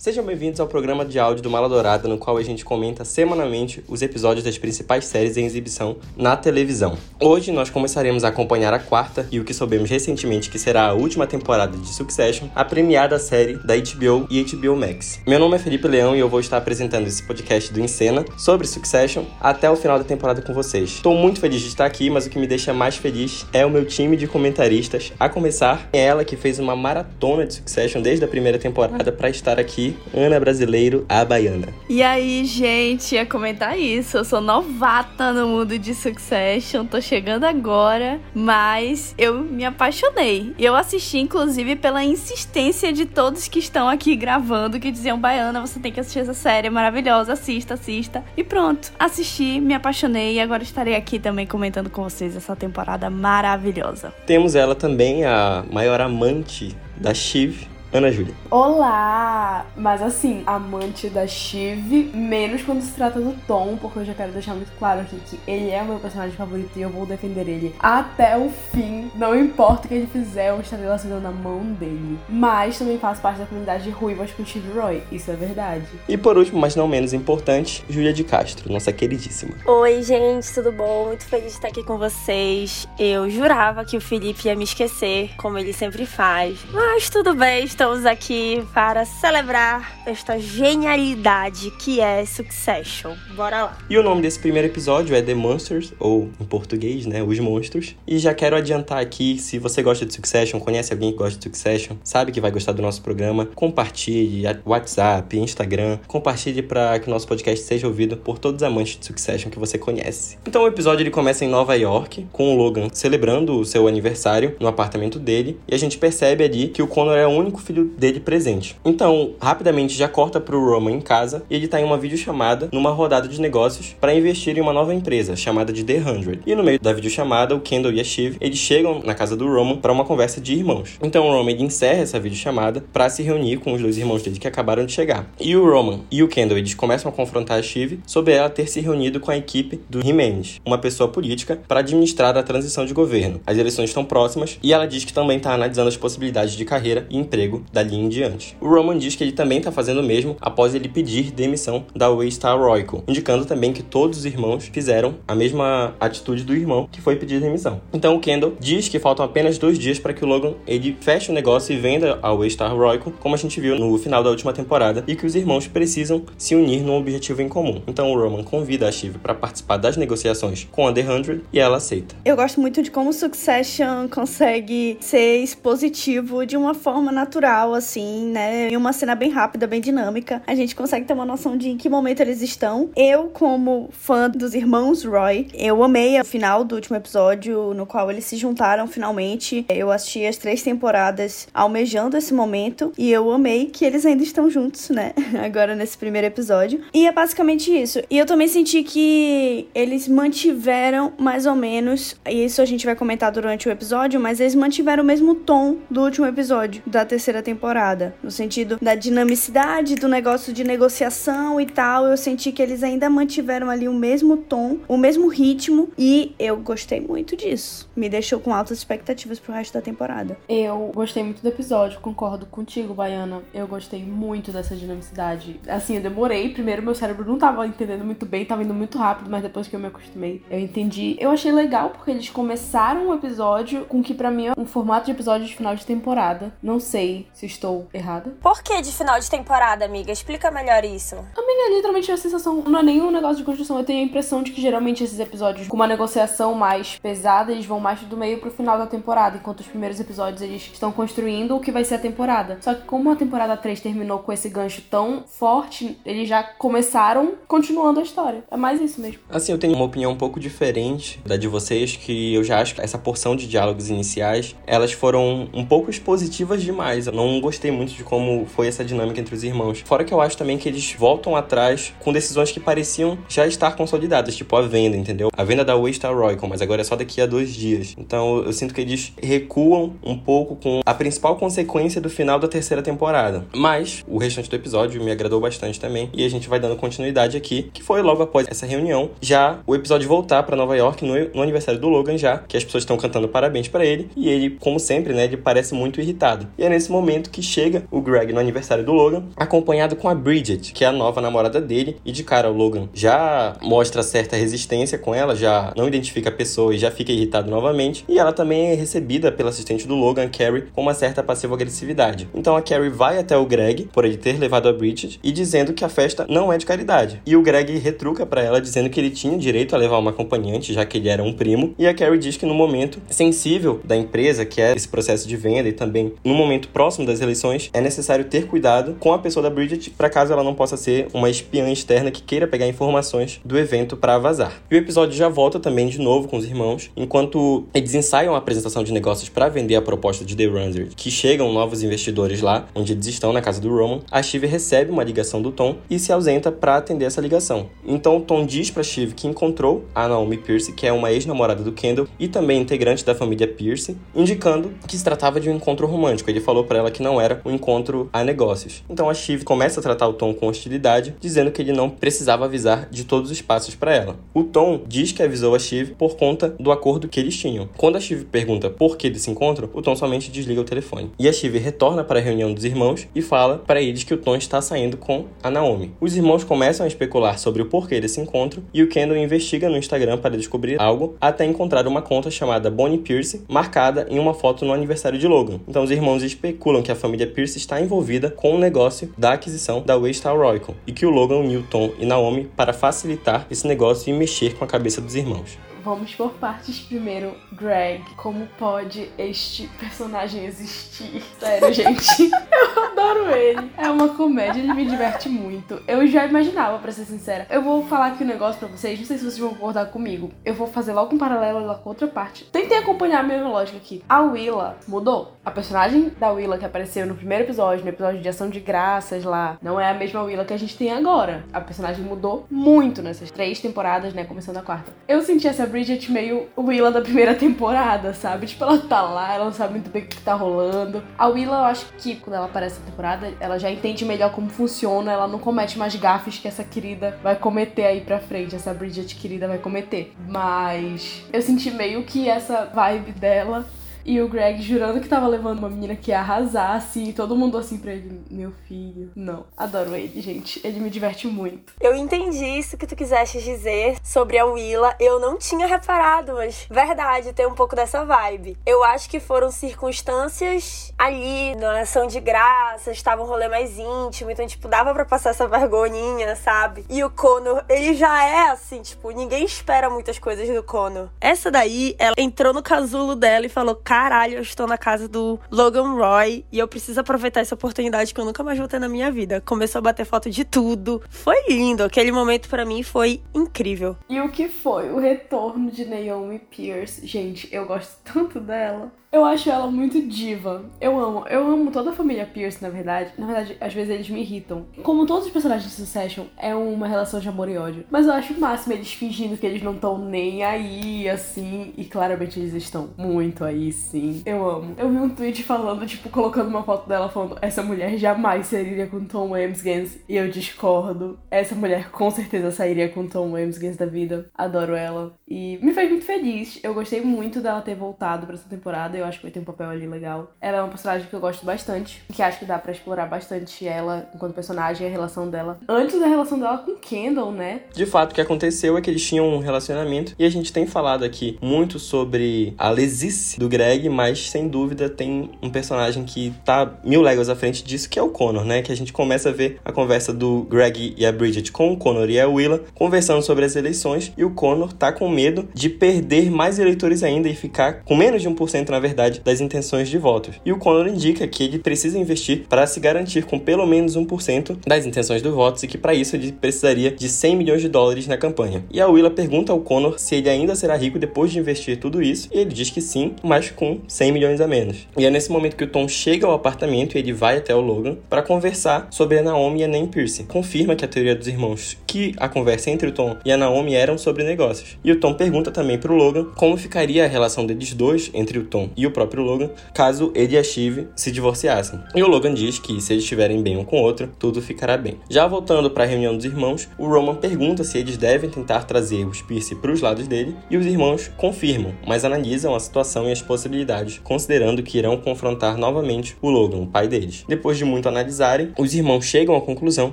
Sejam bem-vindos ao programa de áudio do Mala Dourada, no qual a gente comenta semanalmente os episódios das principais séries em exibição na televisão. Hoje nós começaremos a acompanhar a quarta e o que soubemos recentemente que será a última temporada de Succession, a premiada série da HBO e HBO Max. Meu nome é Felipe Leão e eu vou estar apresentando esse podcast do Encena sobre Succession até o final da temporada com vocês. Estou muito feliz de estar aqui, mas o que me deixa mais feliz é o meu time de comentaristas, a começar é ela que fez uma maratona de Succession desde a primeira temporada para estar aqui Ana Brasileiro, a Baiana. E aí, gente, ia comentar isso. Eu sou novata no mundo de Succession, tô chegando agora, mas eu me apaixonei. Eu assisti, inclusive, pela insistência de todos que estão aqui gravando, que diziam: Baiana, você tem que assistir essa série, é maravilhosa, assista, assista. E pronto, assisti, me apaixonei e agora estarei aqui também comentando com vocês essa temporada maravilhosa. Temos ela também, a maior amante da Shiv, Ana Júlia. Olá! Mas assim, amante da Shiv, menos quando se trata do Tom, porque eu já quero deixar muito claro aqui que ele é o meu personagem favorito e eu vou defender ele até o fim. Não importa o que ele fizer, eu estarei lá segurando a mão dele. Mas também faço parte da comunidade de ruivas com Steve Roy, isso é verdade. E por último, mas não menos importante, Júlia de Castro, nossa queridíssima. Oi, gente, tudo bom? Muito feliz de estar aqui com vocês. Eu jurava que o Felipe ia me esquecer, como ele sempre faz. Mas tudo bem, estamos aqui para celebrar esta genialidade que é Succession. Bora lá. E o nome desse primeiro episódio é The Monsters, ou em português, né, Os Monstros. E já quero adiantar aqui, se você gosta de Succession, conhece alguém que gosta de Succession, sabe que vai gostar do nosso programa, compartilhe WhatsApp, Instagram, compartilhe para que o nosso podcast seja ouvido por todos os amantes de Succession que você conhece. Então o episódio ele começa em Nova York, com o Logan celebrando o seu aniversário no apartamento dele, e a gente percebe ali que o Connor é o único filho dele presente. Então, rapidamente já corta pro Roman em casa e ele tá em uma videochamada numa rodada de negócios para investir em uma nova empresa chamada de The Hundred. E no meio da videochamada, o Kendall e a Shiv, eles chegam na casa do Roman para uma conversa de irmãos. Então o Roman encerra essa videochamada para se reunir com os dois irmãos dele que acabaram de chegar. E o Roman e o Kendall, eles começam a confrontar a Shiv sobre ela ter se reunido com a equipe do Jimenez, uma pessoa política, para administrar a transição de governo. As eleições estão próximas e ela diz que também está analisando as possibilidades de carreira e emprego dali em diante. O Roman diz que ele também está fazendo o mesmo após ele pedir demissão da Waystar Royco, indicando também que todos os irmãos fizeram a mesma atitude do irmão que foi pedir demissão. Então o Kendall diz que faltam apenas dois dias para que o Logan ele feche o negócio e venda a Waystar Royco, como a gente viu no final da última temporada, e que os irmãos precisam se unir num objetivo em comum. Então o Roman convida a Shiv para participar das negociações com a The Hundred e ela aceita. Eu gosto muito de como Succession consegue ser expositivo de uma forma natural, assim, né? Em uma cena bem rápida, bem dinâmica. A gente consegue ter uma noção de em que momento eles estão. Eu, como fã dos irmãos Roy, eu amei o final do último episódio, no qual eles se juntaram finalmente. Eu assisti as três temporadas almejando esse momento. E eu amei que eles ainda estão juntos, né? Agora nesse primeiro episódio. E é basicamente isso. E eu também senti que eles mantiveram mais ou menos. E isso a gente vai comentar durante o episódio, mas eles mantiveram o mesmo tom do último episódio da terceira temporada. No sentido da dinamicidade do negócio de negociação e tal. Eu senti que eles ainda mantiveram ali o mesmo tom, o mesmo ritmo. E eu gostei muito disso. Me deixou com altas expectativas pro resto da temporada. Eu gostei muito do episódio, concordo contigo, Baiana. Eu gostei muito dessa dinamicidade. Assim, eu demorei. Primeiro, meu cérebro não tava entendendo muito bem, tava indo muito rápido, mas depois que eu me acostumei, eu entendi. Eu achei legal porque eles começaram o episódio com que para mim é um formato de episódio de final de temporada. Não sei se estou errada. Por que de final de temporada, amiga? Explica melhor isso. Amiga, literalmente a sensação não é nenhum negócio de construção. Eu tenho a impressão de que geralmente esses episódios com uma negociação mais pesada, eles vão mais do meio pro final da temporada, enquanto os primeiros episódios eles estão construindo o que vai ser a temporada. Só que como a temporada 3 terminou com esse gancho tão forte, eles já começaram continuando a história. É mais isso mesmo. Assim, eu tenho uma opinião um pouco diferente da de vocês, que eu já acho que essa porção de diálogos iniciais, elas foram um pouco expositivas demais não gostei muito de como foi essa dinâmica entre os irmãos. Fora que eu acho também que eles voltam atrás com decisões que pareciam já estar consolidadas, tipo a venda, entendeu? A venda da Waystar Royal, mas agora é só daqui a dois dias. Então eu sinto que eles recuam um pouco com a principal consequência do final da terceira temporada. Mas o restante do episódio me agradou bastante também e a gente vai dando continuidade aqui, que foi logo após essa reunião, já o episódio voltar para Nova York no, no aniversário do Logan já, que as pessoas estão cantando parabéns para ele e ele, como sempre, né, ele parece muito irritado. E é nesse momento que chega o Greg no aniversário do Logan, acompanhado com a Bridget, que é a nova namorada dele, e de cara o Logan já mostra certa resistência com ela, já não identifica a pessoa e já fica irritado novamente, e ela também é recebida pela assistente do Logan, Carrie, com uma certa passiva agressividade. Então a Carrie vai até o Greg, por ele ter levado a Bridget, e dizendo que a festa não é de caridade. E o Greg retruca para ela dizendo que ele tinha direito a levar uma acompanhante, já que ele era um primo, e a Carrie diz que no momento sensível da empresa, que é esse processo de venda e também no momento próximo das eleições, é necessário ter cuidado com a pessoa da Bridget para caso ela não possa ser uma espiã externa que queira pegar informações do evento para vazar. E o episódio já volta também de novo com os irmãos, enquanto eles ensaiam a apresentação de negócios para vender a proposta de The Runner, que chegam novos investidores lá, onde eles estão na casa do Roman. A Shiv recebe uma ligação do Tom e se ausenta para atender essa ligação. Então o Tom diz para Shiv que encontrou a Naomi Pierce, que é uma ex-namorada do Kendall e também integrante da família Pierce, indicando que se tratava de um encontro romântico. Ele falou para ela que não era um encontro a negócios. Então a Shiv começa a tratar o Tom com hostilidade, dizendo que ele não precisava avisar de todos os passos para ela. O Tom diz que avisou a Shiv por conta do acordo que eles tinham. Quando a Shiv pergunta por que desse encontro, o Tom somente desliga o telefone. E a Shiv retorna para a reunião dos irmãos e fala para eles que o Tom está saindo com a Naomi. Os irmãos começam a especular sobre o porquê desse encontro e o Kendall investiga no Instagram para descobrir algo até encontrar uma conta chamada Bonnie Pierce marcada em uma foto no aniversário de Logan. Então os irmãos especulam que a família Pierce está envolvida com o negócio da aquisição da Waystar Royal e que o Logan uniu Tom e Naomi para facilitar esse negócio e mexer com a cabeça dos irmãos. Vamos por partes primeiro. Greg, como pode este personagem existir? Sério, gente. Eu adoro ele. É uma comédia, ele me diverte muito. Eu já imaginava, pra ser sincera. Eu vou falar aqui um negócio pra vocês, não sei se vocês vão concordar comigo. Eu vou fazer logo um paralelo lá com outra parte. Tentem acompanhar a mesma lógica aqui. A Willa mudou. A personagem da Willa que apareceu no primeiro episódio, no episódio de Ação de Graças lá, não é a mesma Willa que a gente tem agora. A personagem mudou muito nessas três temporadas, né? Começando a quarta. Eu senti essa Bridget meio Willa da primeira temporada, sabe? Tipo, ela tá lá, ela não sabe muito bem o que tá rolando. A Willa, eu acho que quando ela aparece na temporada, ela já entende melhor como funciona, ela não comete mais gafes que essa querida vai cometer aí pra frente, essa Bridget querida vai cometer. Mas eu senti meio que essa vibe dela e o Greg jurando que tava levando uma menina que ia arrasar, assim, todo mundo assim pra ele, meu filho. Não, adoro ele, gente. Ele me diverte muito. Eu entendi isso que tu quiseste dizer sobre a Willa. Eu não tinha reparado, mas verdade, tem um pouco dessa vibe. Eu acho que foram circunstâncias ali, na ação de graça, estava um rolê mais íntimo, então, tipo, dava pra passar essa vergonhinha, sabe? E o Connor, ele já é assim, tipo, ninguém espera muitas coisas do Connor. Essa daí, ela entrou no casulo dela e falou: caralho, eu estou na casa do Logan Roy e eu preciso aproveitar essa oportunidade que eu nunca mais vou ter na minha vida. Começou a bater foto de tudo. Foi lindo. Aquele momento para mim foi incrível. E o que foi? O retorno de Naomi Pierce. Gente, eu gosto tanto dela. Eu acho ela muito diva. Eu amo. Eu amo toda a família Pierce, na verdade. Na verdade, às vezes eles me irritam. Como todos os personagens de Succession, é uma relação de amor e ódio. Mas eu acho o máximo eles fingindo que eles não estão nem aí, assim. E claramente eles estão muito aí, sim. Eu amo. Eu vi um tweet falando, tipo, colocando uma foto dela falando: essa mulher jamais sairia com Tom Wamsgans. E eu discordo. Essa mulher com certeza sairia com Tom Wamsgans da vida. Adoro ela. E me fez muito feliz. Eu gostei muito dela ter voltado pra essa temporada eu acho que vai ter um papel ali legal. Ela é uma personagem que eu gosto bastante, que acho que dá para explorar bastante ela enquanto personagem, a relação dela. Antes da relação dela com Kendall, né? De fato, o que aconteceu é que eles tinham um relacionamento e a gente tem falado aqui muito sobre a lesice do Greg, mas sem dúvida tem um personagem que tá mil léguas à frente disso, que é o Connor, né? Que a gente começa a ver a conversa do Greg e a Bridget com o Connor e a Willa conversando sobre as eleições e o Connor tá com medo de perder mais eleitores ainda e ficar com menos de 1% na verdade das intenções de votos. E o Conor indica que ele precisa investir para se garantir com pelo menos 1% das intenções dos votos e que para isso ele precisaria de 100 milhões de dólares na campanha. E a Willa pergunta ao Conor se ele ainda será rico depois de investir tudo isso, e ele diz que sim, mas com 100 milhões a menos. E é nesse momento que o Tom chega ao apartamento e ele vai até o Logan para conversar sobre a Naomi e a Nan Pierce. Confirma que a teoria dos irmãos, que a conversa entre o Tom e a Naomi eram sobre negócios. E o Tom pergunta também para o Logan como ficaria a relação deles dois, entre o Tom e o próprio Logan, caso ele e a Shiv se divorciassem. E o Logan diz que se eles estiverem bem um com o outro, tudo ficará bem. Já voltando para a reunião dos irmãos, o Roman pergunta se eles devem tentar trazer os Pierce para os lados dele e os irmãos confirmam, mas analisam a situação e as possibilidades, considerando que irão confrontar novamente o Logan, o pai deles. Depois de muito analisarem, os irmãos chegam à conclusão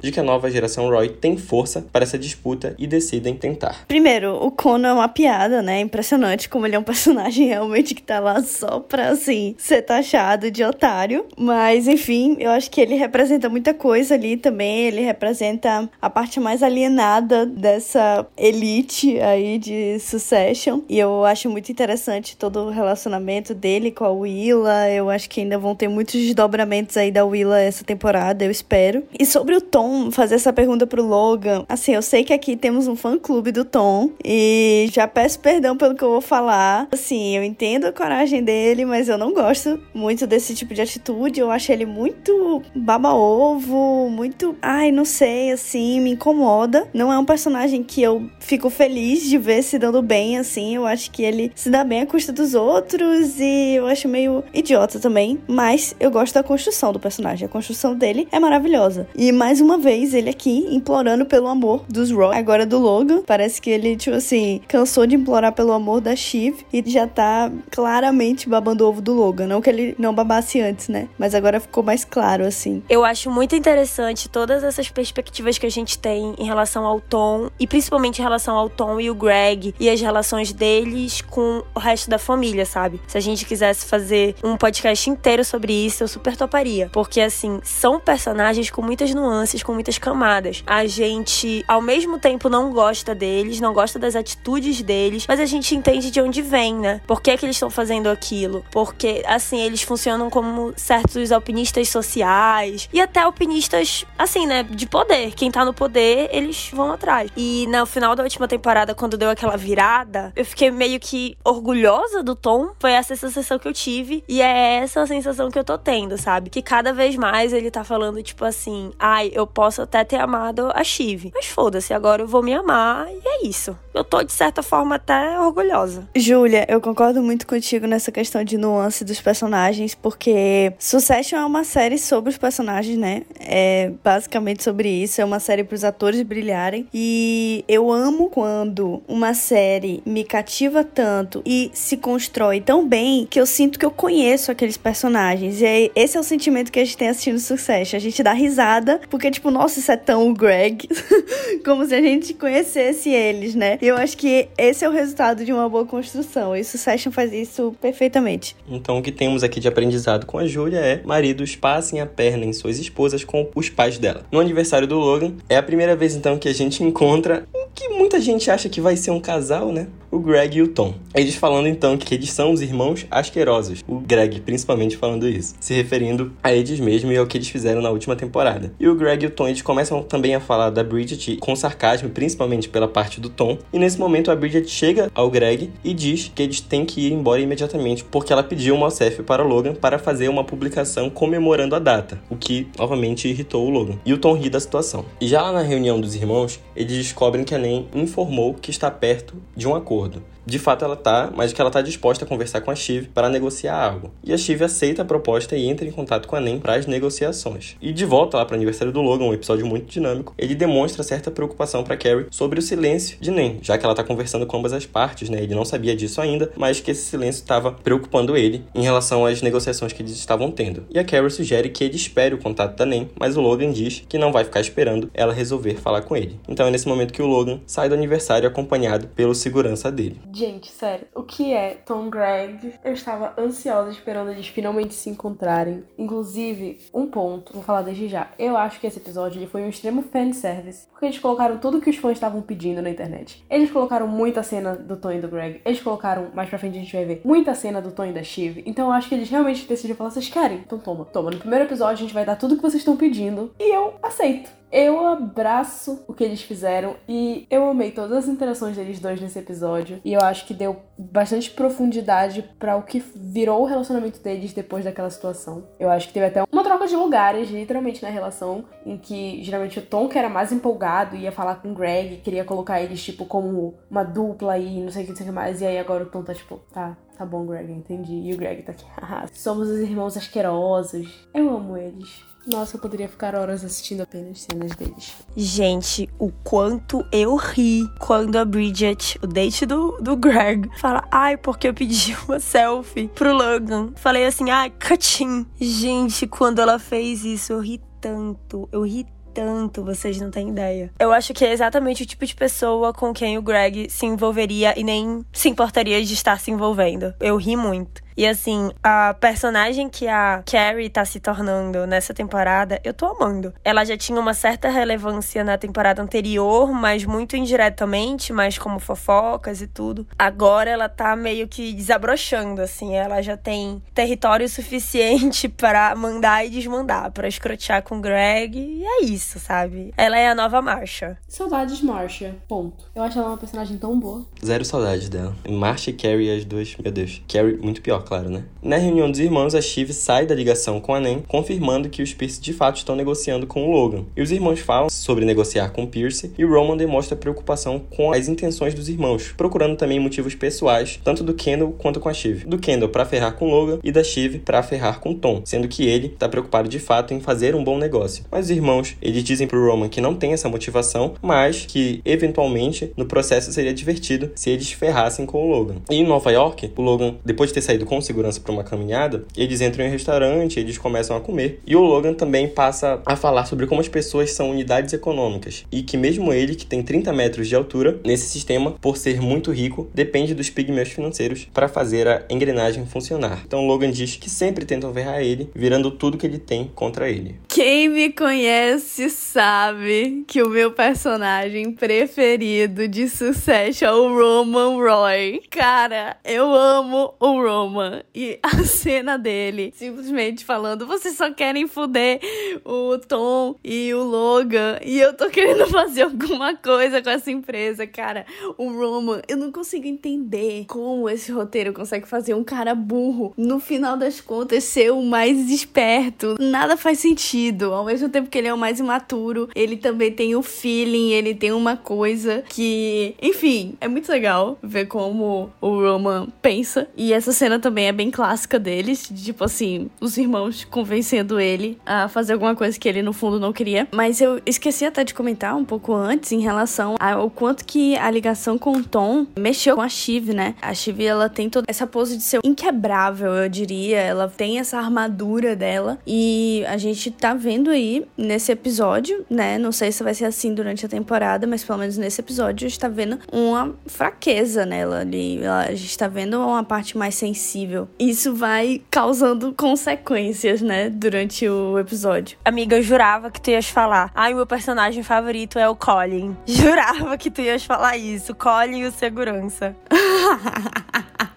de que a nova geração Roy tem força para essa disputa e decidem tentar. Primeiro, o Conan é uma piada, né? Impressionante como ele é um personagem realmente que tá lá só pra, assim, ser taxado de otário. Mas, enfim, eu acho que ele representa muita coisa ali também. Ele representa a parte mais alienada dessa elite aí de Succession. E eu acho muito interessante todo o relacionamento dele com a Willa. Eu acho que ainda vão ter muitos desdobramentos aí da Willa essa temporada, eu espero. E sobre o Tom, fazer essa pergunta pro Logan. Assim, eu sei que aqui temos um fã-clube do Tom. E já peço perdão pelo que eu vou falar. Assim, eu entendo a coragem dele, mas eu não gosto muito desse tipo de atitude. Eu acho ele muito baba-ovo, muito. Ai, não sei, assim, me incomoda. Não é um personagem que eu fico feliz de ver se dando bem, assim. Eu acho que ele se dá bem à custa dos outros e eu acho meio idiota também. Mas eu gosto da construção do personagem. A construção dele é maravilhosa. E mais uma vez, ele aqui implorando pelo amor dos Roy, agora do Logan. Parece que ele, tipo assim, cansou de implorar pelo amor da Shiv e já tá claramente babando o ovo do Logan. Não que ele não babasse antes, né? Mas agora ficou mais claro, assim. Eu acho muito interessante todas essas perspectivas que a gente tem em relação ao Tom e principalmente em relação ao Tom e o Greg e as relações deles com o resto da família, sabe? Se a gente quisesse fazer um podcast inteiro sobre isso, eu super toparia. Porque, assim, são personagens com muitas nuances, com muitas camadas. A gente, ao mesmo tempo, não gosta deles, não gosta das atitudes deles, mas a gente entende de onde vem, né? Por que, que eles estão fazendo aquilo? Porque, assim, eles funcionam como certos alpinistas sociais e até alpinistas, assim, né? De poder. Quem tá no poder, eles vão atrás. E no final da última temporada, quando deu aquela virada, eu fiquei meio que orgulhosa do Tom. Foi essa sensação que eu tive. E é essa sensação que eu tô tendo, sabe? Que cada vez mais ele tá falando, tipo assim, ai, eu posso até ter amado a Shiv. Mas foda-se, agora eu vou me amar e é isso. Eu tô, de certa forma, até orgulhosa. Júlia, eu concordo muito contigo nessa questão de nuance dos personagens, porque Succession é uma série sobre os personagens, né? É basicamente sobre isso. É uma série para os atores brilharem. E eu amo quando uma série me cativa tanto e se constrói tão bem que eu sinto que eu conheço aqueles personagens. E esse é o sentimento que a gente tem assistindo Succession. A gente dá risada, porque, tipo, nossa, isso é tão o Greg. Como se a gente conhecesse eles, né? Eu acho que esse é o resultado de uma boa construção. E Succession faz isso perfeitamente. Então, o que temos aqui de aprendizado com a Júlia é: maridos passem a perna em suas esposas com os pais dela. No aniversário do Logan, é a primeira vez então que a gente encontra o que muita gente acha que vai ser um casal, né? o Greg e o Tom. Eles falando então que eles são os irmãos asquerosos. O Greg principalmente falando isso, se referindo a eles mesmos e ao que eles fizeram na última temporada. E o Greg e o Tom eles começam também a falar da Bridget com sarcasmo, principalmente pela parte do Tom. E nesse momento a Bridget chega ao Greg e diz que eles têm que ir embora imediatamente porque ela pediu uma OCF para Logan para fazer uma publicação comemorando a data, o que novamente irritou o Logan. E o Tom ri da situação. E já na reunião dos irmãos, eles descobrem que a Nen informou que está perto de um acordo. De fato ela tá, mas que ela tá disposta a conversar com a Shiv para negociar algo. E a Shiv aceita a proposta e entra em contato com a Nen para as negociações. E de volta lá para o aniversário do Logan, um episódio muito dinâmico, ele demonstra certa preocupação para Carrie sobre o silêncio de Nen, já que ela tá conversando com ambas as partes, né? Ele não sabia disso ainda, mas que esse silêncio estava preocupando ele em relação às negociações que eles estavam tendo. E a Carrie sugere que ele espere o contato da Nen, mas o Logan diz que não vai ficar esperando ela resolver falar com ele. Então é nesse momento que o Logan sai do aniversário acompanhado pelo segurança dele Gente, sério, o que é Tom Gregg? Eu estava ansiosa esperando eles finalmente se encontrarem. Inclusive, um ponto, vou falar desde já. Eu acho que esse episódio ele foi um extremo fanservice, porque eles colocaram tudo que os fãs estavam pedindo na internet. Eles colocaram muita cena do Tom e do Greg, eles colocaram, mais pra frente a gente vai ver, muita cena do Tom e da Shiv. Então eu acho que eles realmente decidiram falar, vocês querem? Então toma, toma. No primeiro episódio a gente vai dar tudo que vocês estão pedindo e eu aceito. Eu abraço o que eles fizeram e eu amei todas as interações deles dois nesse episódio. E eu acho que deu bastante profundidade para o que virou o relacionamento deles depois daquela situação. Eu acho que teve até uma troca de lugares, literalmente, na relação, em que geralmente o Tom, que era mais empolgado, ia falar com o Greg, queria colocar eles, tipo, como uma dupla e não sei o que, não sei o que mais. E aí agora o Tom tá tipo, tá, Tá bom, Greg, entendi. E o Greg tá aqui. Somos os irmãos asquerosos. Eu amo eles. Nossa, eu poderia ficar horas assistindo apenas cenas deles. Gente, o quanto eu ri quando a Bridget, o date do, do Greg, fala: Ai, porque eu pedi uma selfie pro Logan. Falei assim: Ai, catim. Gente, quando ela fez isso, eu ri tanto. Eu ri tanto, vocês não têm ideia. Eu acho que é exatamente o tipo de pessoa com quem o Greg se envolveria e nem se importaria de estar se envolvendo. Eu ri muito. E assim, a personagem que a Carrie tá se tornando nessa temporada, eu tô amando. Ela já tinha uma certa relevância na temporada anterior, mas muito indiretamente, mais como fofocas e tudo. Agora ela tá meio que desabrochando, assim. Ela já tem território suficiente para mandar e desmandar, para escrotear com Greg. E é isso, sabe? Ela é a nova Marcha. Saudades Marcia, ponto. Eu acho ela uma personagem tão boa. Zero saudades dela. Marcia e Carrie, as duas, meu Deus. Carrie, muito pior claro, né? Na reunião dos irmãos, a Shiv sai da ligação com a Nen, confirmando que os Pierce de fato estão negociando com o Logan. E os irmãos falam sobre negociar com Pierce, e Roman demonstra preocupação com as intenções dos irmãos, procurando também motivos pessoais, tanto do Kendall quanto com a Shiv. Do Kendall para ferrar com Logan e da Shiv para ferrar com Tom, sendo que ele está preocupado de fato em fazer um bom negócio. Mas os irmãos, eles dizem pro Roman que não tem essa motivação, mas que eventualmente no processo seria divertido se eles ferrassem com o Logan. E em Nova York, o Logan, depois de ter saído com com segurança para uma caminhada, eles entram em um restaurante, eles começam a comer. E o Logan também passa a falar sobre como as pessoas são unidades econômicas e que mesmo ele, que tem 30 metros de altura, nesse sistema, por ser muito rico, depende dos pigmeus financeiros para fazer a engrenagem funcionar. Então Logan diz que sempre tentam ferrar ele, virando tudo que ele tem contra ele. Quem me conhece sabe que o meu personagem preferido de sucesso é o Roman Roy. Cara, eu amo o Roman e a cena dele simplesmente falando: vocês só querem foder o Tom e o Logan e eu tô querendo fazer alguma coisa com essa empresa, cara. O Roman, eu não consigo entender como esse roteiro consegue fazer um cara burro no final das contas ser o mais esperto. Nada faz sentido. Ao mesmo tempo que ele é o mais imaturo, ele também tem o feeling, ele tem uma coisa que, enfim, é muito legal ver como o Roman pensa. E essa cena também também é bem clássica deles, de, tipo assim, os irmãos convencendo ele a fazer alguma coisa que ele no fundo não queria. Mas eu esqueci até de comentar um pouco antes em relação ao quanto que a ligação com o Tom mexeu com a Shiv, né? A Shiv, ela tem toda essa pose de ser inquebrável, eu diria. Ela tem essa armadura dela e a gente tá vendo aí nesse episódio, né? Não sei se vai ser assim durante a temporada, mas pelo menos nesse episódio a gente tá vendo uma fraqueza nela ali. A gente tá vendo uma parte mais sensível isso vai causando consequências, né, durante o episódio. Amiga, eu jurava que tu ias falar. Ai, meu personagem favorito é o Colin. Jurava que tu ias falar isso. Colin e o segurança.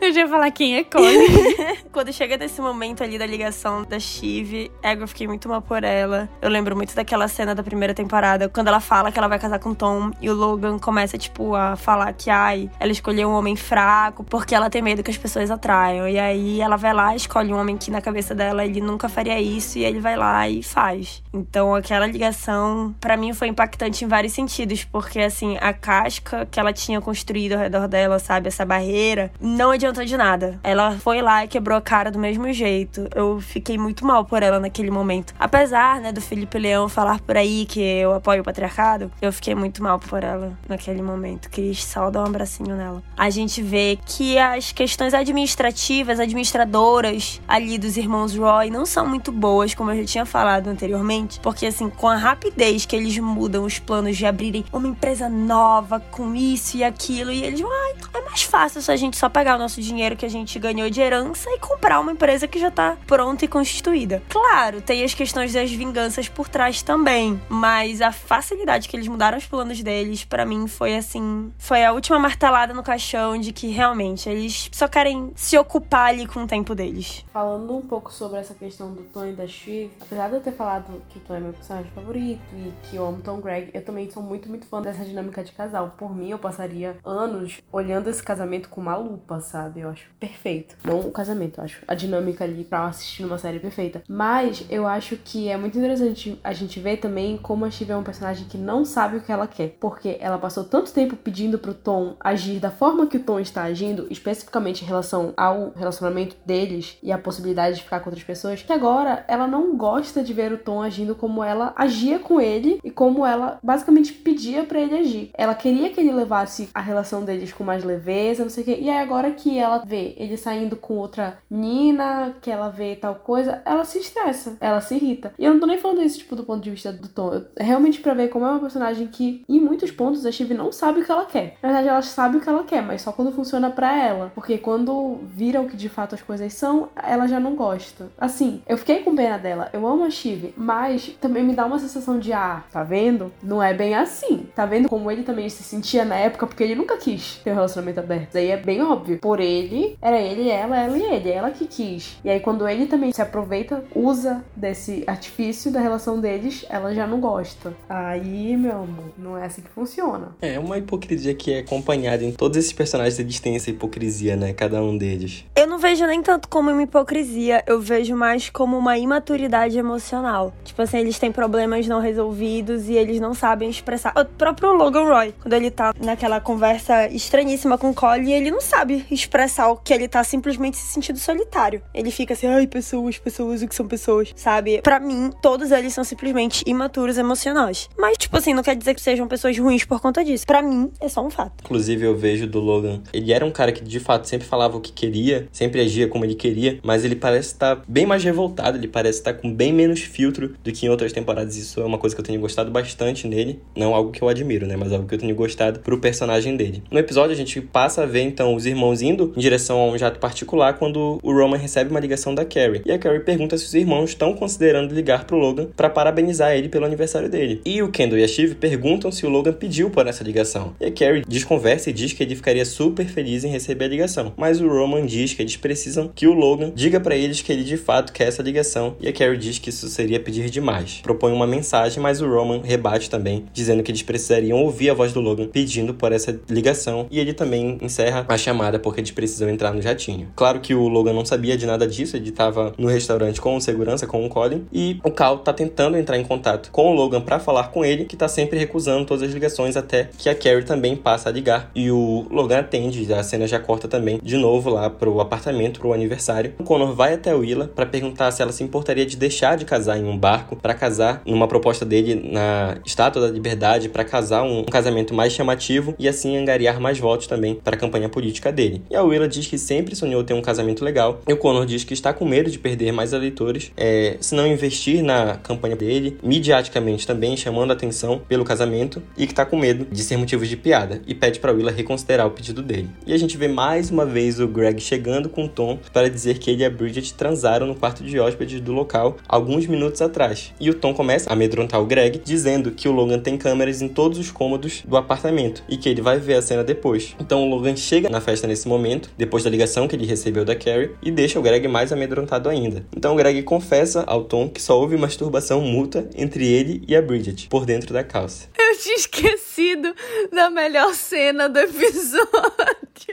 Eu já ia falar quem é Colin. Quando chega nesse momento ali da ligação da Shiv, eu fiquei muito mal por ela. Eu lembro muito daquela cena da primeira temporada, quando ela fala que ela vai casar com Tom e o Logan começa, tipo, a falar que, ai, ela escolheu um homem fraco porque ela tem medo que as pessoas atraiam. E aí ela vai lá, escolhe um homem que na cabeça dela ele nunca faria isso e ele vai lá e faz. Então aquela ligação, para mim, foi impactante em vários sentidos, porque assim, a casca que ela tinha construído ao redor dela, sabe, essa barreira, não adiantou de nada. Ela foi lá e quebrou a cara do mesmo jeito. Eu fiquei muito mal por ela naquele momento. Apesar, né, do Felipe Leão falar por aí que eu apoio o patriarcado, eu fiquei muito mal por ela naquele momento. Quis só dar um abracinho nela. A gente vê que as questões administrativas, administradoras ali dos irmãos Roy não são muito boas, como eu já tinha falado anteriormente, porque assim, com a rapidez que eles mudam os planos de abrirem uma empresa nova com isso e aquilo, e eles vão, ah, é mais fácil se a gente só pegar o nosso dinheiro que a gente ganhou de herança e comprar uma empresa que já tá pronta e constituída. Claro, tem as questões das vinganças por trás também, mas a facilidade que eles mudaram os planos deles, para mim, foi assim, foi a última martelada no caixão de que realmente eles só querem se ocupar ali com o tempo deles. Falando um pouco sobre essa questão do Tom e da Shiv, apesar de eu ter falado que o Tom é meu personagem favorito e que eu amo Tom Greg, eu também sou muito, muito fã dessa dinâmica de casal. Por mim, eu passaria anos olhando esse casamento com uma lupa, sabe? Eu acho perfeito. Não o casamento, eu acho a dinâmica ali pra assistir uma série perfeita. Mas eu acho que é muito interessante a gente ver também como a Shiv é um personagem que não sabe o que ela quer. Porque ela passou tanto tempo pedindo pro Tom agir da forma que o Tom está agindo, especificamente em relação ao relacionamento deles e a possibilidade de ficar com outras pessoas, que agora ela não gosta de ver o Tom agindo como ela agia com ele e como ela basicamente pedia para ele agir. Ela queria que ele levasse a relação deles com mais leveza, não sei o quê. E aí agora que ela vê ele saindo com outra menina, que ela vê tal coisa, ela se estressa, ela se irrita. E eu não tô nem falando isso, tipo, do ponto de vista do Tom. Eu, realmente pra ver como é uma personagem que, em muitos pontos, a Steve não sabe o que ela quer. Na verdade, ela sabe o que ela quer, mas só quando funciona para ela. Porque quando vira o que de fato as coisas são, ela já não gosta. Assim, eu fiquei com pena dela. Eu amo a Steve, mas também me dá uma sensação de, ah, tá vendo? Não é bem assim. Tá vendo como ele também se sentia na época, porque ele nunca quis ter um relacionamento aberto. Isso aí é bem óbvio. Por ele, era ele, ela, ela e ele. Ela que quis. E aí, quando ele também se aproveita, usa desse artifício da relação deles, ela já não gosta. Aí, meu amor, não é assim que funciona. É uma hipocrisia que é acompanhada em todos esses personagens, eles têm essa hipocrisia, né? Cada um deles. Eu não vejo nem tanto como uma hipocrisia, eu vejo mais como uma imaturidade emocional. Tipo assim, eles têm problemas não resolvidos e eles não sabem expressar. O próprio Logan Roy, quando ele tá naquela conversa estranhíssima com o Cole, ele não sabe expressar o que ele tá simplesmente se sentindo solitário. Ele fica assim, ai, pessoas, pessoas, o que são pessoas, sabe? Para mim, todos eles são simplesmente imaturos emocionais. Mas, tipo assim, não quer dizer que sejam pessoas ruins por conta disso. Para mim, é só um fato. Inclusive, eu vejo do Logan, ele era um cara que de fato sempre falava o que queria, sempre agia como ele queria, mas ele parece estar bem mais revoltado, ele parece estar com bem menos filtro do que em outras temporadas. Isso é uma coisa que eu tenho gostado bastante nele. Não algo que eu admiro, né? Mas algo que eu tenho gostado pro personagem dele. No episódio, a gente passa a ver então os irmãos indo em direção a um jato particular quando o Roman recebe uma ligação da Carrie. E a Carrie pergunta se os irmãos estão considerando ligar pro Logan para parabenizar ele pelo aniversário dele. E o Kendall e a Shiv perguntam se o Logan pediu por essa ligação. E a Carrie desconversa e diz que ele ficaria super feliz em receber a ligação. Mas o Roman diz que eles precisam que o Logan diga para eles que ele de fato quer essa ligação. E a Carrie diz que isso seria pedir demais. Propõe uma mensagem, mas o Roman rebate também, dizendo que eles precisariam ouvir a voz do Logan pedindo por essa ligação. E ele também encerra a chamada porque eles precisam entrar no jatinho. Claro que o Logan não sabia de nada disso, ele estava no restaurante com o segurança, com o Colin, e o Cal tá tentando entrar em contato com o Logan para falar com ele, que tá sempre recusando todas as ligações até que a Carrie também passa a ligar e o Logan atende, a cena já corta também de novo lá pro apartamento, pro aniversário. O Connor vai até a Willa para perguntar se ela se importaria de deixar de casar em um barco para casar numa proposta dele na Estátua da Liberdade para casar um, um casamento mais chamativo e assim angariar mais votos também para a campanha política dele. E a Willa diz que sempre sonhou ter um casamento legal. E o Connor diz que está com medo de perder mais eleitores é, se não investir na campanha dele, midiaticamente também chamando atenção pelo casamento e que está com medo de ser motivo de piada e pede para Willa reconsiderar o pedido dele. E a gente vê mais uma vez o Greg chegando com o Tom para dizer que ele e a Bridget transaram no quarto de hóspedes do local alguns minutos atrás. E o Tom começa a amedrontar o Greg, dizendo que o Logan tem câmeras em todos os cômodos do apartamento e que ele vai ver a cena depois. Então o Logan chega na festa nesse momento, depois da ligação que ele recebeu da Carrie, e deixa o Greg mais amedrontado ainda. Então o Greg confessa ao Tom que só houve masturbação mútua entre ele e a Bridget, por dentro da calça. Eu tinha esquecido da melhor cena do episódio.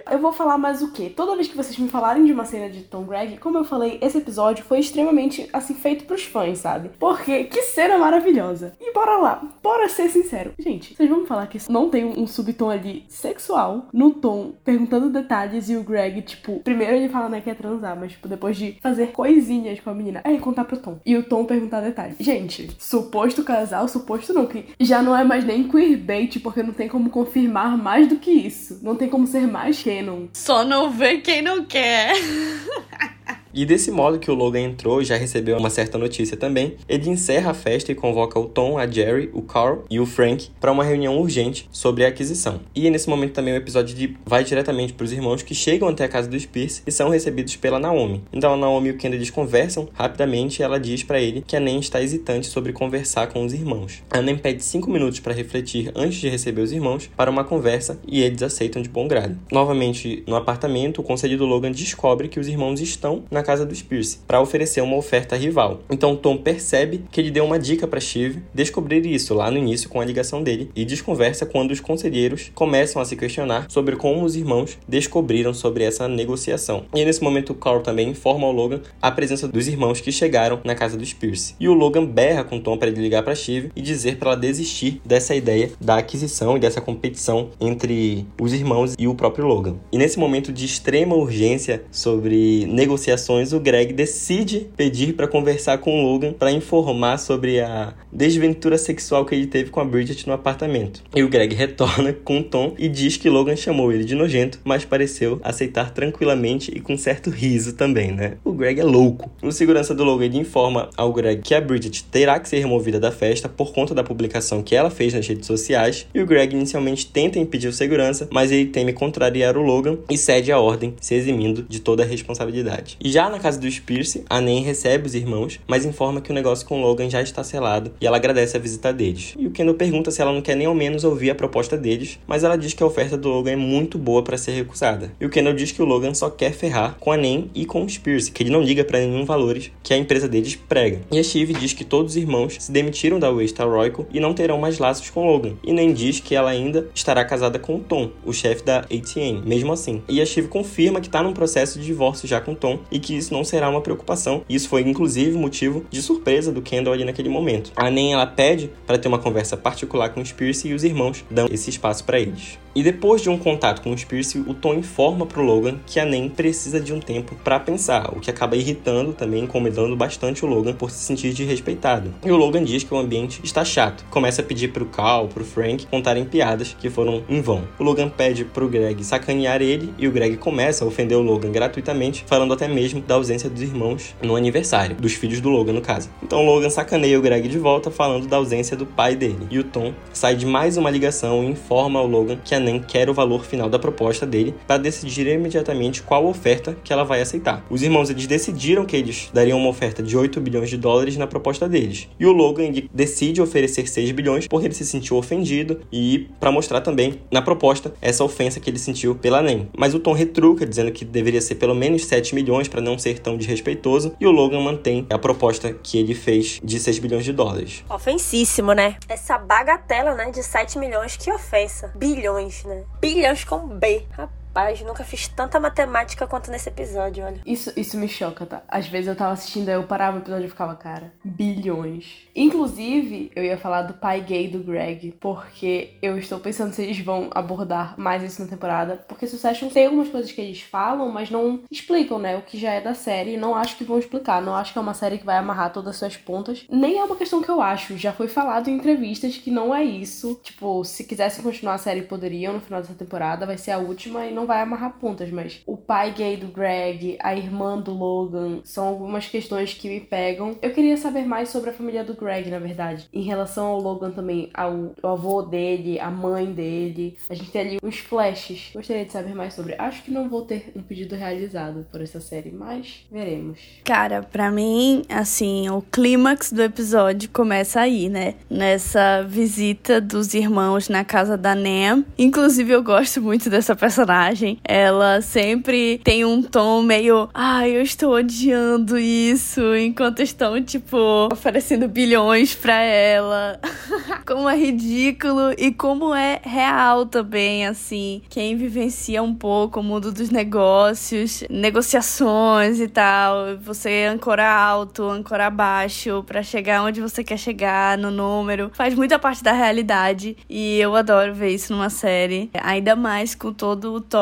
Eu vou falar mais o quê? Toda vez que vocês me falarem de uma cena de Tom Greg, como eu falei, esse episódio foi extremamente, assim, feito pros fãs, sabe? Porque que cena maravilhosa. E bora lá, bora ser sincero. Gente, vocês vão falar que não tem um subtom ali sexual no Tom perguntando detalhes e o Greg, tipo, primeiro ele fala, né, que é transar, mas, tipo, depois de fazer coisinhas com a menina, aí contar pro Tom. E o Tom perguntar detalhes. Gente, suposto casal, suposto não, que já não é mais nem queerbait, porque não tem como confirmar mais do que isso. Não tem como ser mais canon. Só não vê quem não quer. E desse modo que o Logan entrou e já recebeu uma certa notícia também, ele encerra a festa e convoca o Tom, a Jerry, o Carl e o Frank para uma reunião urgente sobre a aquisição. E nesse momento também o episódio de... vai diretamente para os irmãos que chegam até a casa dos Pierce e são recebidos pela Naomi. Então a Naomi e o Ken eles conversam rapidamente e ela diz para ele que a Nen está hesitante sobre conversar com os irmãos. A Nen pede 5 minutos para refletir antes de receber os irmãos para uma conversa e eles aceitam de bom grado. Novamente no apartamento, o conselheiro Logan descobre que os irmãos estão na na casa dos Pierce para oferecer uma oferta rival. Então Tom percebe que ele deu uma dica para Steve descobrir isso lá no início com a ligação dele e desconversa quando os conselheiros começam a se questionar sobre como os irmãos descobriram sobre essa negociação. E nesse momento Carl também informa ao Logan a presença dos irmãos que chegaram na casa dos Pierce. E o Logan berra com Tom para ele ligar para Steve e dizer para ela desistir dessa ideia da aquisição e dessa competição entre os irmãos e o próprio Logan. E nesse momento de extrema urgência sobre negociações o Greg decide pedir para conversar com o Logan para informar sobre a desventura sexual que ele teve com a Bridget no apartamento. E o Greg retorna com Tom e diz que Logan chamou ele de nojento, mas pareceu aceitar tranquilamente e com certo riso também, né? O Greg é louco. O segurança do Logan informa ao Greg que a Bridget terá que ser removida da festa por conta da publicação que ela fez nas redes sociais. E o Greg inicialmente tenta impedir o segurança, mas ele teme contrariar o Logan e cede a ordem, se eximindo de toda a responsabilidade. E já já na casa dos Pierce, a Nen recebe os irmãos, mas informa que o negócio com Logan já está selado e ela agradece a visita deles. E o Kendall pergunta se ela não quer nem ao menos ouvir a proposta deles, mas ela diz que a oferta do Logan é muito boa para ser recusada. E o Kendall diz que o Logan só quer ferrar com a Nen e com os Pierce, que ele não liga para nenhum valores que a empresa deles prega. E a Steve diz que todos os irmãos se demitiram da Waystar Royco e não terão mais laços com Logan. E nem diz que ela ainda estará casada com Tom, o chefe da ATN, mesmo assim. E a Steve confirma que está num processo de divórcio já com Tom e que que isso não será uma preocupação. Isso foi inclusive motivo de surpresa do Kendall ali naquele momento. A Nen ela pede para ter uma conversa particular com os Pierce e os irmãos dão esse espaço para eles. E depois de um contato com os Pierce, o Tom informa pro Logan que a Nen precisa de um tempo para pensar, o que acaba irritando também, incomodando bastante o Logan por se sentir desrespeitado. E o Logan diz que o ambiente está chato, começa a pedir pro Cal, pro Frank contarem piadas que foram em vão. O Logan pede pro Greg sacanear ele e o Greg começa a ofender o Logan gratuitamente, falando até mesmo da ausência dos irmãos no aniversário, dos filhos do Logan no caso. Então Logan sacaneia o Greg de volta falando da ausência do pai dele. E o Tom sai de mais uma ligação e informa ao Logan que a nem quer o valor final da proposta dele para decidir imediatamente qual oferta que ela vai aceitar. Os irmãos eles decidiram que eles dariam uma oferta de 8 bilhões de dólares na proposta deles. E o Logan decide oferecer 6 bilhões porque ele se sentiu ofendido e para mostrar também na proposta essa ofensa que ele sentiu pela NEM. Mas o Tom retruca dizendo que deveria ser pelo menos 7 milhões para não ser tão desrespeitoso e o Logan mantém a proposta que ele fez de 6 bilhões de dólares. Ofensíssimo, né? Essa bagatela, né, de 7 milhões, que ofensa. Bilhões né? Bilhões com B. Rapaz. Rapaz, nunca fiz tanta matemática quanto nesse episódio, olha. Isso, isso me choca, tá? Às vezes eu tava assistindo, aí eu parava o episódio e ficava, cara, bilhões. Inclusive, eu ia falar do pai gay do Greg, porque eu estou pensando se eles vão abordar mais isso na temporada. Porque Succession tem algumas coisas que eles falam, mas não explicam, né? O que já é da série. Não acho que vão explicar. Não acho que é uma série que vai amarrar todas as suas pontas. Nem é uma questão que eu acho. Já foi falado em entrevistas que não é isso. Tipo, se quisessem continuar a série, poderiam no final dessa temporada. Vai ser a última e não não vai amarrar pontas, mas o pai gay do Greg, a irmã do Logan, são algumas questões que me pegam. Eu queria saber mais sobre a família do Greg, na verdade. Em relação ao Logan também, ao, ao avô dele, a mãe dele. A gente tem ali uns flashes. Gostaria de saber mais sobre. Acho que não vou ter um pedido realizado por essa série, mas veremos. Cara, para mim, assim, o clímax do episódio começa aí, né? Nessa visita dos irmãos na casa da Nem. Inclusive, eu gosto muito dessa personagem personagem. Ela sempre tem um tom meio, ai, eu estou odiando isso, enquanto estão, tipo, oferecendo bilhões pra ela. como é ridículo e como é real também, assim. Quem vivencia um pouco o mundo dos negócios, negociações e tal, você ancora alto, ancora baixo para chegar onde você quer chegar no número, faz muita parte da realidade e eu adoro ver isso numa série, ainda mais com todo o toque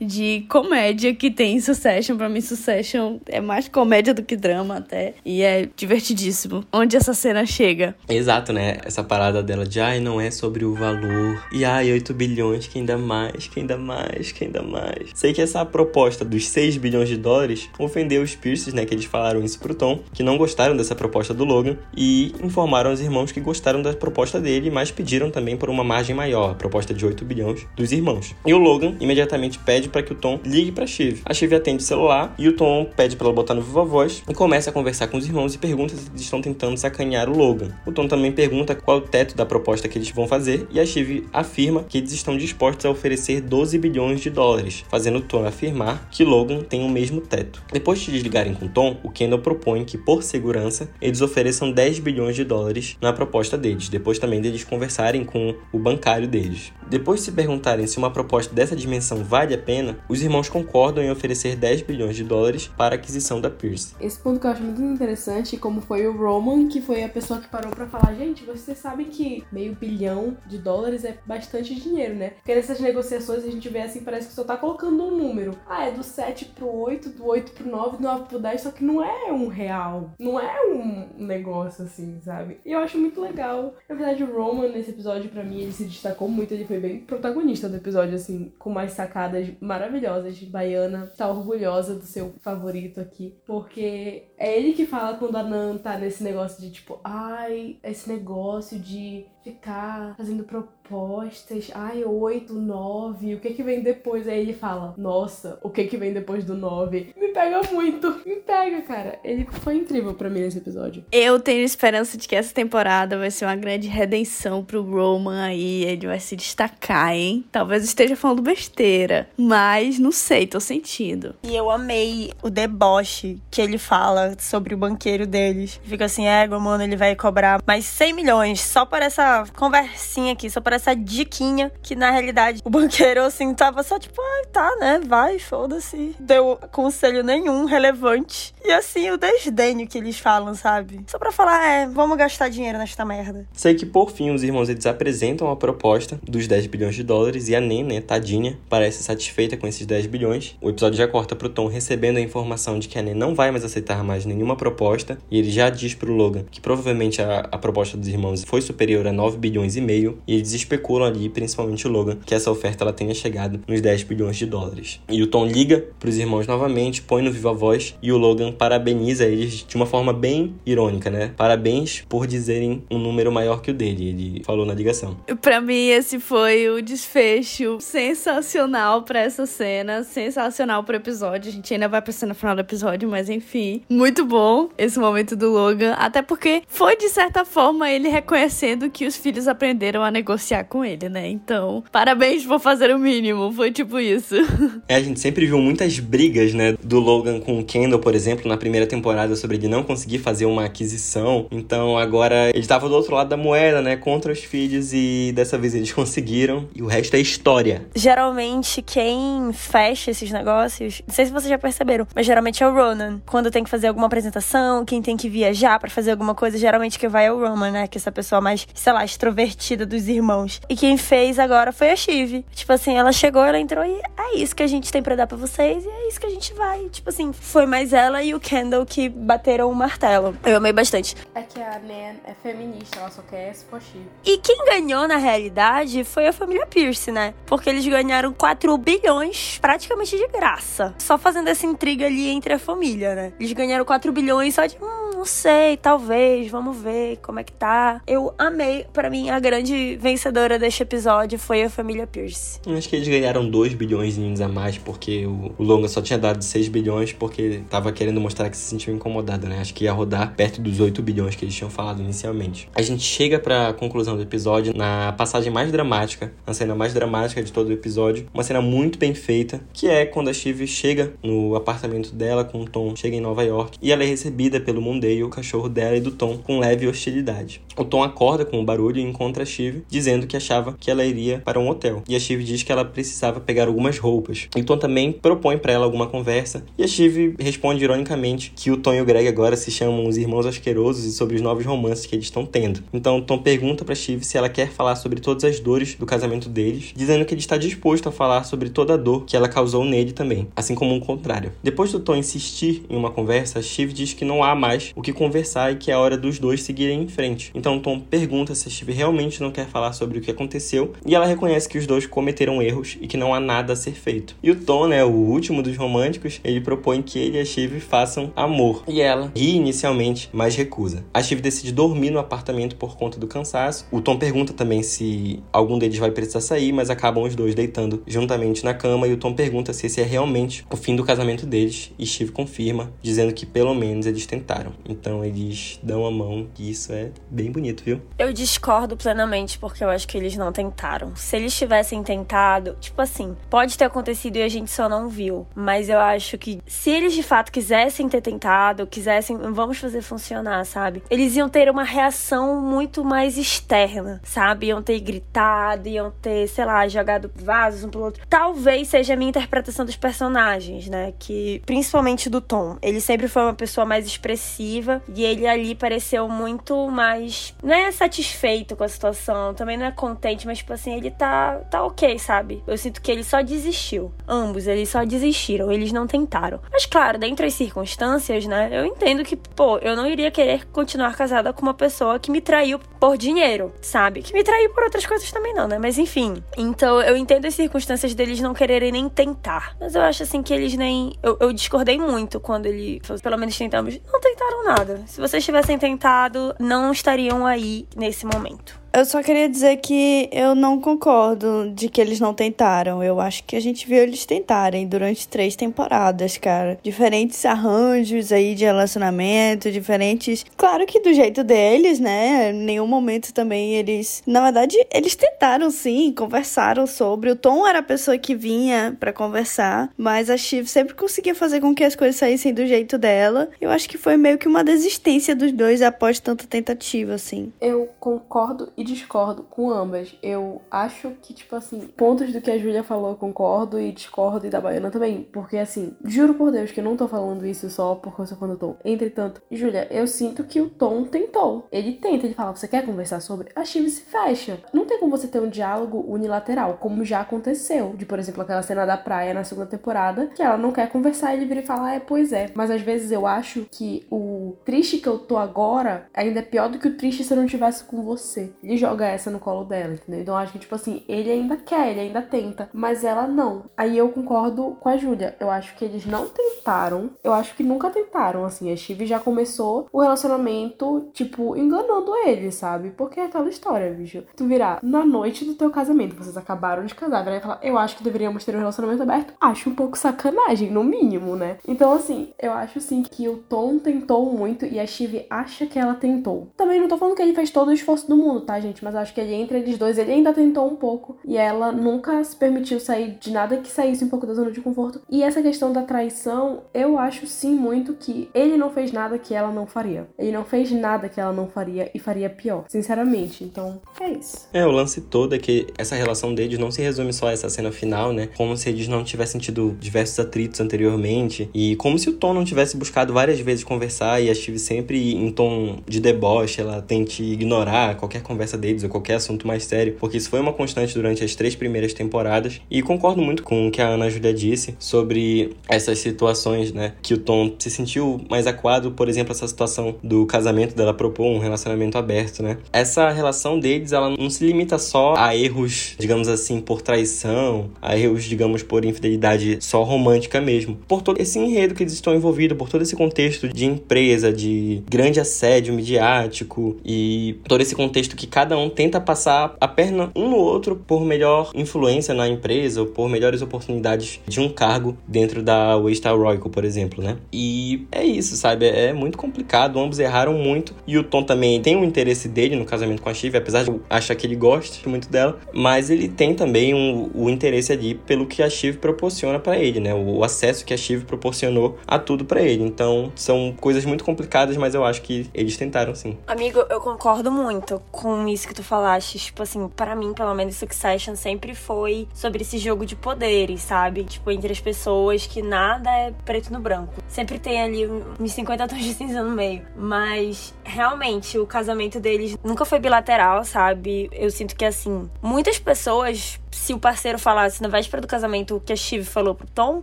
de comédia que tem em Succession. Pra mim, Succession é mais comédia do que drama até e é divertidíssimo. Onde essa cena chega. Exato, né? Essa parada dela de ai, não é sobre o valor. E ai, 8 bilhões, que ainda mais, que ainda mais, que ainda mais. Sei que essa proposta dos 6 bilhões de dólares ofendeu os Pierces, né? Que eles falaram isso pro Tom, que não gostaram dessa proposta do Logan e informaram aos irmãos que gostaram da proposta dele, mas pediram também por uma margem maior, a proposta de 8 bilhões dos irmãos. E o Logan imediatamente pede para que o Tom ligue para Shiv. A Shiv atende o celular e o Tom pede para ela botar no Viva Voz e começa a conversar com os irmãos e pergunta se eles estão tentando sacanear o Logan. O Tom também pergunta qual é o teto da proposta que eles vão fazer e a Shiv afirma que eles estão dispostos a oferecer 12 bilhões de dólares, fazendo o Tom afirmar que Logan tem o mesmo teto. Depois de desligarem com Tom, o Kendall propõe que, por segurança, eles ofereçam 10 bilhões de dólares na proposta deles, depois também deles conversarem com o bancário deles. Depois de se perguntarem se uma proposta dessa dimensão vale a pena, os irmãos concordam em oferecer 10 bilhões de dólares para a aquisição da Pierce. Esse ponto que eu acho muito interessante, como foi o Roman, que foi a pessoa que parou para falar, gente, vocês sabem que meio bilhão de dólares é bastante dinheiro, né? Porque nessas negociações a gente vê assim, parece que só tá colocando um número. Ah, é do 7 pro 8, do 8 pro 9, do 9 pro 10, só que não é um real. Não é um negócio assim, sabe? E eu acho muito legal. Na verdade, o Roman, nesse episódio, para mim, ele se destacou muito, ele foi bem protagonista do episódio, assim, com mais sacadas maravilhosas. Baiana tá orgulhosa do seu favorito aqui, porque é ele que fala quando a Nan tá nesse negócio de tipo, ai, esse negócio de ficar fazendo propostas, ai, oito, nove, o que que vem depois? Aí ele fala, nossa, o que que vem depois do nove? Me pega muito, me pega, cara. Ele foi incrível para mim nesse episódio. Eu tenho esperança de que essa temporada vai ser uma grande redenção pro Roman aí, ele vai se destacar, hein? Talvez esteja falando besteira, mas não sei, tô sentindo. E eu amei o deboche que ele fala sobre o banqueiro deles. Fica assim, é, mano, ele vai cobrar mais 100 milhões só por essa conversinha aqui, só por essa diquinha, que na realidade o banqueiro, assim, tava só tipo, ah, tá, né, vai, foda-se. Deu conselho nenhum relevante. E assim, o desdenho que eles falam, sabe? Só pra falar, é, vamos gastar dinheiro nesta merda. Sei que por fim os irmãos eles apresentam a proposta dos 10 bilhões de dólares e a Nen, né, tadinha, parece satisfeita com esses 10 bilhões. O episódio já corta pro Tom recebendo a informação de que a Nen não vai mais aceitar mais nenhuma proposta e ele já diz pro Logan que provavelmente a, a proposta dos irmãos foi superior a 9 bilhões e meio, e eles especulam ali, principalmente o Logan, que essa oferta ela tenha chegado nos 10 bilhões de dólares. E o Tom liga para os irmãos novamente, põe no viva voz e o Logan parabeniza eles de uma forma bem irônica, né? Parabéns por dizerem um número maior que o dele, ele falou na ligação. Para mim esse foi o desfecho sensacional para essa cena, sensacional pro episódio. A gente ainda vai pra cena final do episódio, mas enfim, muito bom esse momento do Logan, até porque foi de certa forma ele reconhecendo que os os filhos aprenderam a negociar com ele, né? Então, parabéns por fazer o mínimo. Foi tipo isso. É, a gente sempre viu muitas brigas, né? Do Logan com o Kendall, por exemplo, na primeira temporada, sobre ele não conseguir fazer uma aquisição. Então, agora ele estava do outro lado da moeda, né? Contra os filhos e dessa vez eles conseguiram. E o resto é história. Geralmente, quem fecha esses negócios, não sei se vocês já perceberam, mas geralmente é o Ronan. Quando tem que fazer alguma apresentação, quem tem que viajar para fazer alguma coisa, geralmente que vai é o Roman, né? Que é essa pessoa mais, sei lá, extrovertida dos irmãos. E quem fez agora foi a Chive. Tipo assim, ela chegou, ela entrou e é isso que a gente tem pra dar pra vocês e é isso que a gente vai. Tipo assim, foi mais ela e o Kendall que bateram o martelo. Eu amei bastante. É que a Nan é feminista, ela só quer Chive. E quem ganhou na realidade foi a família Pierce, né? Porque eles ganharam 4 bilhões praticamente de graça. Só fazendo essa intriga ali entre a família, né? Eles ganharam 4 bilhões só de. Hum, não, sei, talvez, vamos ver como é que tá. Eu amei, para mim, a grande vencedora deste episódio foi a família Pierce. Acho que eles ganharam 2 bilhões a mais, porque o, o longa só tinha dado 6 bilhões, porque tava querendo mostrar que se sentiu incomodado, né? Acho que ia rodar perto dos 8 bilhões que eles tinham falado inicialmente. A gente chega pra conclusão do episódio na passagem mais dramática, a cena mais dramática de todo o episódio, uma cena muito bem feita, que é quando a Shiv chega no apartamento dela com o Tom, chega em Nova York, e ela é recebida pelo Monday, o cachorro dela e do Tom, com leve hostilidade. O Tom acorda com o barulho e encontra a Shiv, dizendo que achava que ela iria para um hotel. E a Shiv diz que ela precisava pegar algumas roupas. E o Tom também propõe para ela alguma conversa, e a Shiv responde ironicamente que o Tom e o Greg agora se chamam os irmãos asquerosos e sobre os novos romances que eles estão tendo. Então Tom pergunta para Shiv se ela quer falar sobre todas as dores do casamento deles, dizendo que ele está disposto a falar sobre toda a dor que ela causou nele também, assim como o contrário. Depois do Tom insistir em uma conversa, Shiv diz que não há mais o que conversar e que é hora dos dois seguirem em frente. Então Tom pergunta se Shiv realmente não quer falar sobre o que aconteceu e ela reconhece que os dois cometeram erros e que não há nada a ser feito. E o Tom, né, o último dos românticos, ele propõe que ele e a Shiv façam amor. E ela ri inicialmente, mas recusa. A Shiv decide dormir no apartamento por conta do cansaço. O Tom pergunta também se algum deles vai precisar sair, mas acabam os dois deitando juntamente na cama e o Tom pergunta se esse é realmente o fim do casamento deles e Shiv confirma, dizendo que pelo menos eles tentaram. Então eles dão a mão e isso é bem bonito, viu? Eu discordo plenamente porque eu acho que eles não tentaram. Se eles tivessem tentado, tipo assim, pode ter acontecido e a gente só não viu, mas eu acho que se eles de fato quisessem ter tentado, quisessem, vamos fazer funcionar, sabe? Eles iam ter uma reação muito mais externa, sabe? Iam ter gritado, iam ter, sei lá, jogado vasos um pro outro. Talvez seja a minha interpretação dos personagens, né? Que principalmente do Tom. Ele sempre foi uma pessoa mais expressiva e ele ali pareceu muito mais, não é satisfeito com a situação, também não é contente, mas tipo assim, ele tá tá OK, sabe? Eu sinto que ele só desistiu. Ambos, eles só desistiram, eles não tentaram. Mas claro, dentro das circunstâncias, né? Eu entendo que, pô, eu não iria querer continuar casada com uma pessoa que me traiu por dinheiro, sabe? Que me traiu por outras coisas também não, né? Mas enfim. Então eu entendo as circunstâncias deles não quererem nem tentar. Mas eu acho assim que eles nem. Eu, eu discordei muito quando ele. Pelo menos tentamos. Não tentaram nada. Se vocês tivessem tentado, não estariam aí nesse momento. Eu só queria dizer que eu não concordo de que eles não tentaram. Eu acho que a gente viu eles tentarem durante três temporadas, cara. Diferentes arranjos aí de relacionamento, diferentes. Claro que do jeito deles, né? Em nenhum momento também eles. Na verdade, eles tentaram sim, conversaram sobre. O Tom era a pessoa que vinha para conversar, mas a Shiv sempre conseguia fazer com que as coisas saíssem do jeito dela. Eu acho que foi meio que uma desistência dos dois após tanta tentativa, assim. Eu concordo e discordo com ambas. Eu acho que, tipo assim, pontos do que a Júlia falou eu concordo e discordo e da Baiana também. Porque, assim, juro por Deus que eu não tô falando isso só porque eu sou fã do Tom. Entretanto, Júlia, eu sinto que o Tom tentou. Ele tenta, ele fala, você quer conversar sobre? A Chive se fecha. Não tem como você ter um diálogo unilateral, como já aconteceu. De, por exemplo, aquela cena da praia na segunda temporada, que ela não quer conversar e ele vira e fala, ah, é, pois é. Mas às vezes eu acho que o triste que eu tô agora ainda é pior do que o triste se eu não tivesse com você. Ele joga essa no colo dela, entendeu? Então acho que, tipo assim, ele ainda quer, ele ainda tenta, mas ela não. Aí eu concordo com a Júlia. Eu acho que eles não tentaram. Eu acho que nunca tentaram, assim. A Steve já começou o relacionamento, tipo, enganando ele, sabe? Porque é aquela história, bicho. Tu virar na noite do teu casamento, vocês acabaram de casar, vai falar, eu acho que deveríamos ter um relacionamento aberto. Acho um pouco sacanagem, no mínimo, né? Então, assim, eu acho sim que o Tom tentou muito e a Steve acha que ela tentou. Também não tô falando que ele fez todo o esforço do mundo, tá, gente? Mas acho que ele, entre eles dois, ele ainda tentou um pouco. E ela nunca se permitiu sair de nada que saísse um pouco da zona de conforto. E essa questão da traição, eu acho sim muito que ele não fez nada que ela não faria. Ele não fez nada que ela não faria e faria pior, sinceramente. Então, é isso. É, o lance todo é que essa relação deles não se resume só a essa cena final, né? Como se eles não tivessem tido diversos atritos anteriormente. E como se o Tom não tivesse buscado várias vezes conversar e a Steve sempre em tom de deboche, ela tente ignorar qualquer conversa deles ou qualquer assunto mais sério, porque isso foi uma constante durante as três primeiras temporadas. E concordo muito com o que a Ana Júlia disse sobre essas situações, né? Que o Tom se sentiu mais acuado, por exemplo, essa situação do casamento dela propor um relacionamento aberto, né? Essa relação deles, ela não se limita só a erros, digamos assim, por traição, a erros, digamos, por infidelidade só romântica mesmo. Por todo esse enredo que eles estão envolvidos, por todo esse contexto de empresa, de grande assédio midiático e todo esse contexto que cada um tenta passar a perna um no outro por melhor influência na empresa ou por melhores oportunidades de um cargo dentro da Waystar Royal, por exemplo, né? E é isso, sabe? É muito complicado, ambos erraram muito e o Tom também tem um interesse dele no casamento com a Shiv, apesar de eu achar que ele gosta muito dela, mas ele tem também um, o interesse ali pelo que a Shiv proporciona para ele, né? O acesso que a Shiv proporcionou a tudo para ele. Então, são coisas muito complicadas, mas eu acho que eles tentaram sim. Amigo, eu concordo muito com isso que tu falaste. Tipo assim, para mim, pelo menos, Succession sempre foi sobre esse jogo de poderes, sabe? Tipo, entre as pessoas que nada é preto no branco. Sempre tem ali uns 50 tons de cinza no meio. Mas, realmente, o casamento deles nunca foi bilateral, sabe? Eu sinto que, assim, muitas pessoas se o parceiro falasse na véspera do casamento o que a Steve falou pro Tom,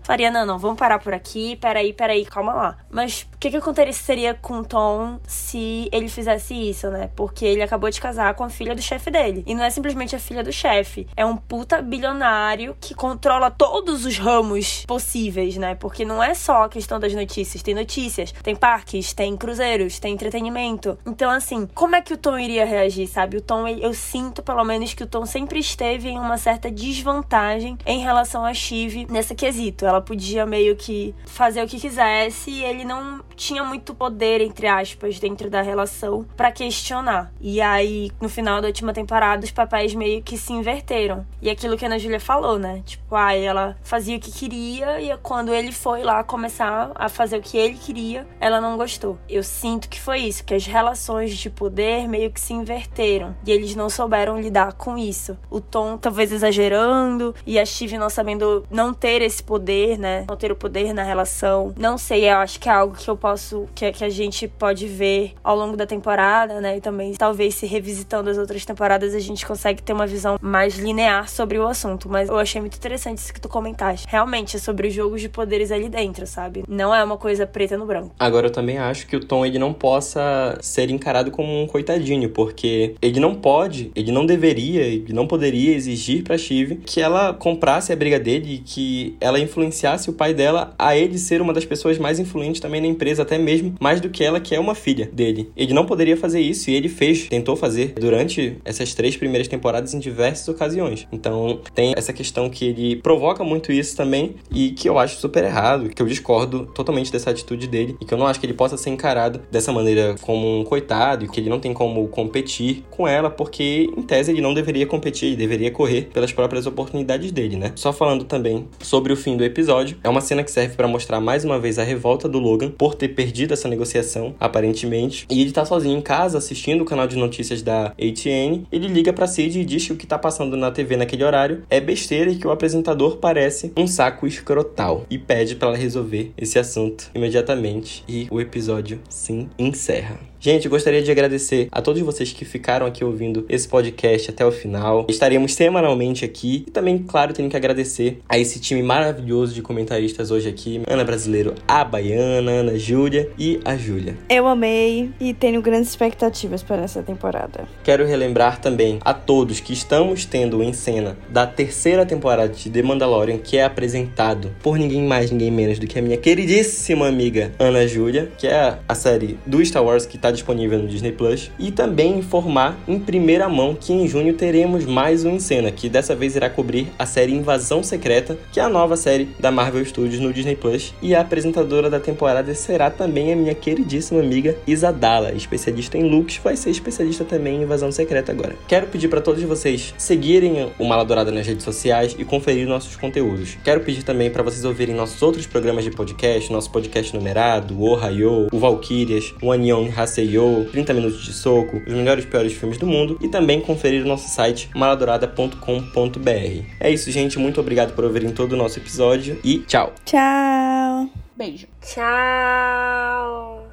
faria, não, não, vamos parar por aqui, peraí, peraí, calma lá. Mas o que que aconteceria com o Tom se ele fizesse isso, né? Porque ele acabou de casar com a filha do chefe dele. E não é simplesmente a filha do chefe, é um puta bilionário que controla todos os ramos possíveis, né? Porque não é só a questão das notícias, tem notícias, tem parques, tem cruzeiros, tem entretenimento. Então, assim, como é que o Tom iria reagir, sabe? O Tom, eu sinto pelo menos que o Tom sempre esteve em uma certa desvantagem em relação a Shiv nesse quesito. Ela podia meio que fazer o que quisesse e ele não tinha muito poder, entre aspas, dentro da relação para questionar. E aí, no final da última temporada, os papéis meio que se inverteram. E aquilo que a Ana Júlia falou, né? Tipo, aí ela fazia o que queria e quando ele foi lá começar a fazer o que ele queria, ela não gostou. Eu sinto que foi isso, que as relações de poder meio que se inverteram e eles não souberam lidar com isso. O Tom talvez exagerando e a Steve não sabendo não ter esse poder, né? Não ter o poder na relação. Não sei, eu acho que é algo que eu posso que, que a gente pode ver ao longo da temporada, né? E também talvez se revisitando as outras temporadas a gente consegue ter uma visão mais linear sobre o assunto, mas eu achei muito interessante isso que tu comentaste. Realmente é sobre os jogos de poderes ali dentro, sabe? Não é uma coisa preta no branco. Agora eu também acho que o Tom ele não possa ser encarado como um coitadinho, porque ele não pode, ele não deveria, ele não poderia exigir para Shiv que ela comprasse a briga dele e que ela influenciasse o pai dela a ele ser uma das pessoas mais influentes também na empresa, até mesmo mais do que ela, que é uma filha dele. Ele não poderia fazer isso e ele fez, tentou fazer durante essas três primeiras temporadas em diversas ocasiões. Então tem essa questão que ele provoca muito isso também e que eu acho super errado, que eu discordo totalmente dessa atitude dele e que eu não acho que ele possa ser encarado dessa maneira como um coitado e que ele não tem como competir com ela, porque em tese ele não deveria competir, ele deveria correr pelas próprias oportunidades dele, né? Só falando também sobre o fim do episódio, é uma cena que serve para mostrar mais uma vez a revolta do Logan por ter perdido essa negociação, aparentemente, e ele tá sozinho em casa assistindo o canal de notícias da ATN. Ele liga para Sid e diz que o que tá passando na TV naquele horário é besteira e que o apresentador parece um saco escrotal e pede para ela resolver esse assunto imediatamente e o episódio sim encerra. Gente, gostaria de agradecer a todos vocês que ficaram aqui ouvindo esse podcast até o final. Estaremos semanalmente aqui e também, claro, tenho que agradecer a esse time maravilhoso de comentaristas hoje aqui: Ana Brasileiro, a Baiana, Ana Júlia e a Júlia. Eu amei e tenho grandes expectativas para essa temporada. Quero relembrar também a todos que estamos tendo em cena da terceira temporada de The Mandalorian, que é apresentado por ninguém mais, ninguém menos do que a minha queridíssima amiga Ana Júlia, que é a série do Star Wars que está disponível no Disney Plus, e também informar em primeira mão que em junho teremos mais um em cena, que dessa vez irá cobrir a série Invasão Secreta, que é a nova série da Marvel Studios no Disney Plus, e a apresentadora da temporada será também a minha queridíssima amiga Isadala, especialista em looks, vai ser especialista também em Invasão Secreta agora. Quero pedir para todos vocês seguirem o Maladourada nas redes sociais e conferir nossos conteúdos. Quero pedir também para vocês ouvirem nossos outros programas de podcast, nosso podcast numerado, o Ohio, o Valkyrias, o Anion Hasei Seiyo, 30 Minutos de Soco, os melhores e piores filmes do mundo e também conferir o nosso site maladourada.com.br. É isso, gente. Muito obrigado por ouvirem todo o nosso episódio e tchau! Tchau! Beijo. Tchau!